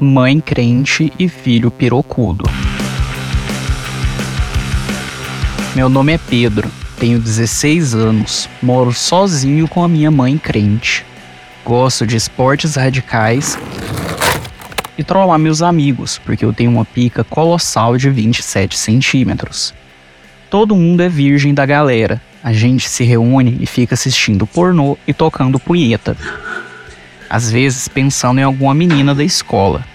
mãe crente e filho pirocudo. Meu nome é Pedro, tenho 16 anos, moro sozinho com a minha mãe crente. Gosto de esportes radicais e trollar meus amigos, porque eu tenho uma pica colossal de 27 centímetros. Todo mundo é virgem da galera. A gente se reúne e fica assistindo pornô e tocando punheta. Às vezes pensando em alguma menina da escola.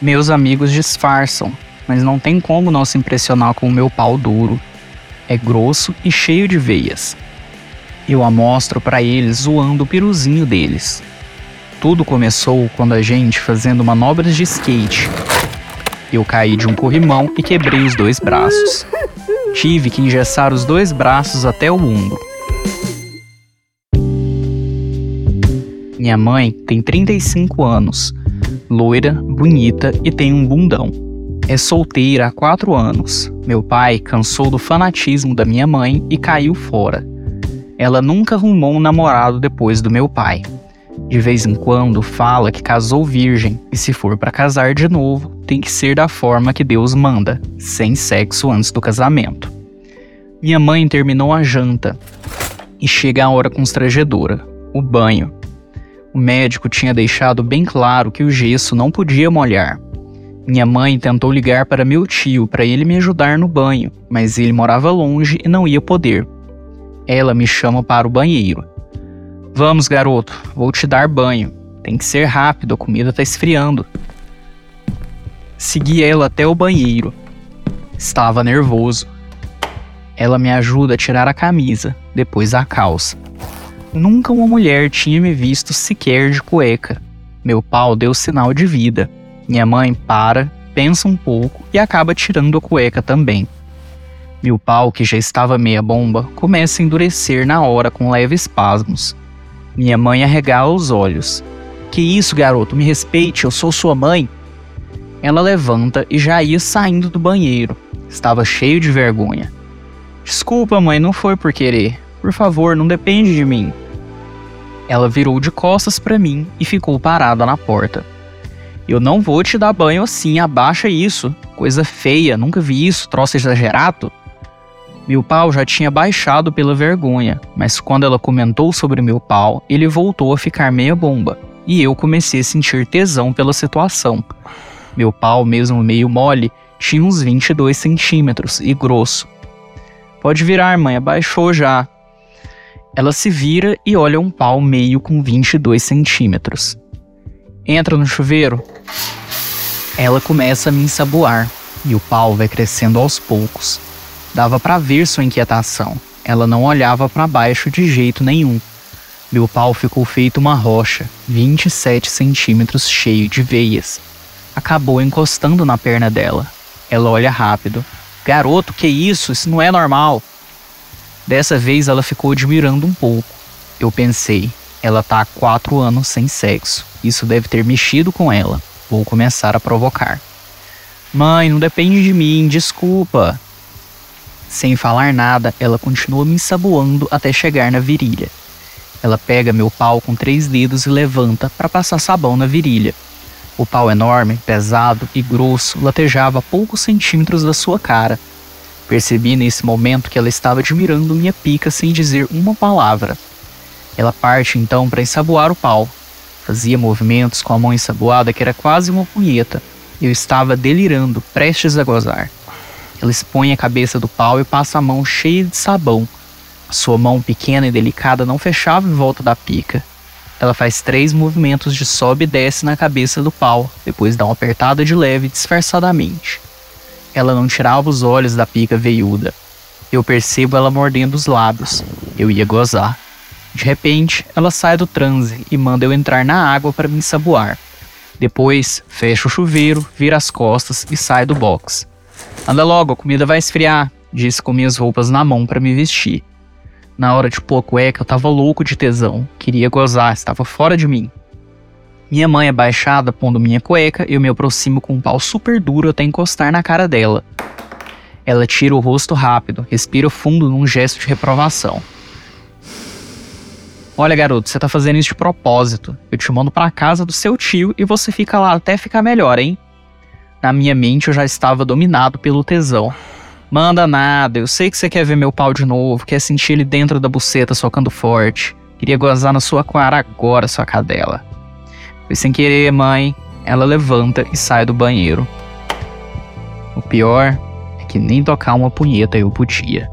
Meus amigos disfarçam, mas não tem como não se impressionar com o meu pau duro. É grosso e cheio de veias. Eu a mostro para eles zoando o piruzinho deles. Tudo começou quando a gente fazendo manobras de skate. Eu caí de um corrimão e quebrei os dois braços. Tive que engessar os dois braços até o ombro. Minha mãe tem 35 anos, loira, bonita e tem um bundão. É solteira há 4 anos. Meu pai cansou do fanatismo da minha mãe e caiu fora. Ela nunca arrumou um namorado depois do meu pai. De vez em quando fala que casou virgem e se for para casar de novo, tem que ser da forma que Deus manda, sem sexo antes do casamento. Minha mãe terminou a janta e chega a hora constrangedora, o banho. O médico tinha deixado bem claro que o gesso não podia molhar. Minha mãe tentou ligar para meu tio para ele me ajudar no banho, mas ele morava longe e não ia poder. Ela me chama para o banheiro. Vamos, garoto, vou te dar banho. Tem que ser rápido, a comida está esfriando. Segui ela até o banheiro. Estava nervoso. Ela me ajuda a tirar a camisa, depois a calça. Nunca uma mulher tinha me visto sequer de cueca. Meu pau deu sinal de vida. Minha mãe para, pensa um pouco e acaba tirando a cueca também. Meu pau, que já estava meia bomba, começa a endurecer na hora com leves espasmos. Minha mãe arregala os olhos. Que isso, garoto? Me respeite, eu sou sua mãe. Ela levanta e já ia saindo do banheiro. Estava cheio de vergonha. Desculpa, mãe, não foi por querer. Por favor, não depende de mim. Ela virou de costas para mim e ficou parada na porta. Eu não vou te dar banho assim, abaixa isso. Coisa feia, nunca vi isso, troço exagerado. Meu pau já tinha baixado pela vergonha, mas quando ela comentou sobre meu pau, ele voltou a ficar meia bomba, e eu comecei a sentir tesão pela situação. Meu pau, mesmo meio mole, tinha uns 22 centímetros e grosso. Pode virar, mãe, abaixou já. Ela se vira e olha um pau meio com 22 centímetros. Entra no chuveiro. Ela começa a me ensaboar e o pau vai crescendo aos poucos. Dava para ver sua inquietação. Ela não olhava para baixo de jeito nenhum. Meu pau ficou feito uma rocha, 27 centímetros cheio de veias. Acabou encostando na perna dela. Ela olha rápido. Garoto, que isso? Isso não é normal. Dessa vez ela ficou admirando um pouco. Eu pensei, ela tá há quatro anos sem sexo. Isso deve ter mexido com ela. Vou começar a provocar. Mãe, não depende de mim, desculpa. Sem falar nada, ela continua me ensaboando até chegar na virilha. Ela pega meu pau com três dedos e levanta para passar sabão na virilha. O pau enorme, pesado e grosso latejava a poucos centímetros da sua cara. Percebi nesse momento que ela estava admirando minha pica sem dizer uma palavra. Ela parte então para ensaboar o pau. Fazia movimentos com a mão ensaboada que era quase uma punheta. Eu estava delirando, prestes a gozar. Ela expõe a cabeça do pau e passa a mão cheia de sabão. Sua mão pequena e delicada não fechava em volta da pica. Ela faz três movimentos de sobe e desce na cabeça do pau, depois dá uma apertada de leve disfarçadamente. Ela não tirava os olhos da pica veiuda. Eu percebo ela mordendo os lábios. Eu ia gozar. De repente, ela sai do transe e manda eu entrar na água para me ensaboar. Depois, fecha o chuveiro, vira as costas e sai do box. Anda logo, a comida vai esfriar, disse com minhas roupas na mão para me vestir. Na hora de pôr a cueca, eu tava louco de tesão. Queria gozar, estava fora de mim. Minha mãe abaixada, pondo minha cueca, eu me aproximo com um pau super duro até encostar na cara dela. Ela tira o rosto rápido, respira fundo num gesto de reprovação. Olha, garoto, você tá fazendo isso de propósito. Eu te mando pra casa do seu tio e você fica lá até ficar melhor, hein? Na minha mente eu já estava dominado pelo tesão. Manda nada, eu sei que você quer ver meu pau de novo, quer sentir ele dentro da buceta socando forte. Queria gozar na sua cara agora, sua cadela. Foi sem querer, mãe. Ela levanta e sai do banheiro. O pior é que nem tocar uma punheta eu podia.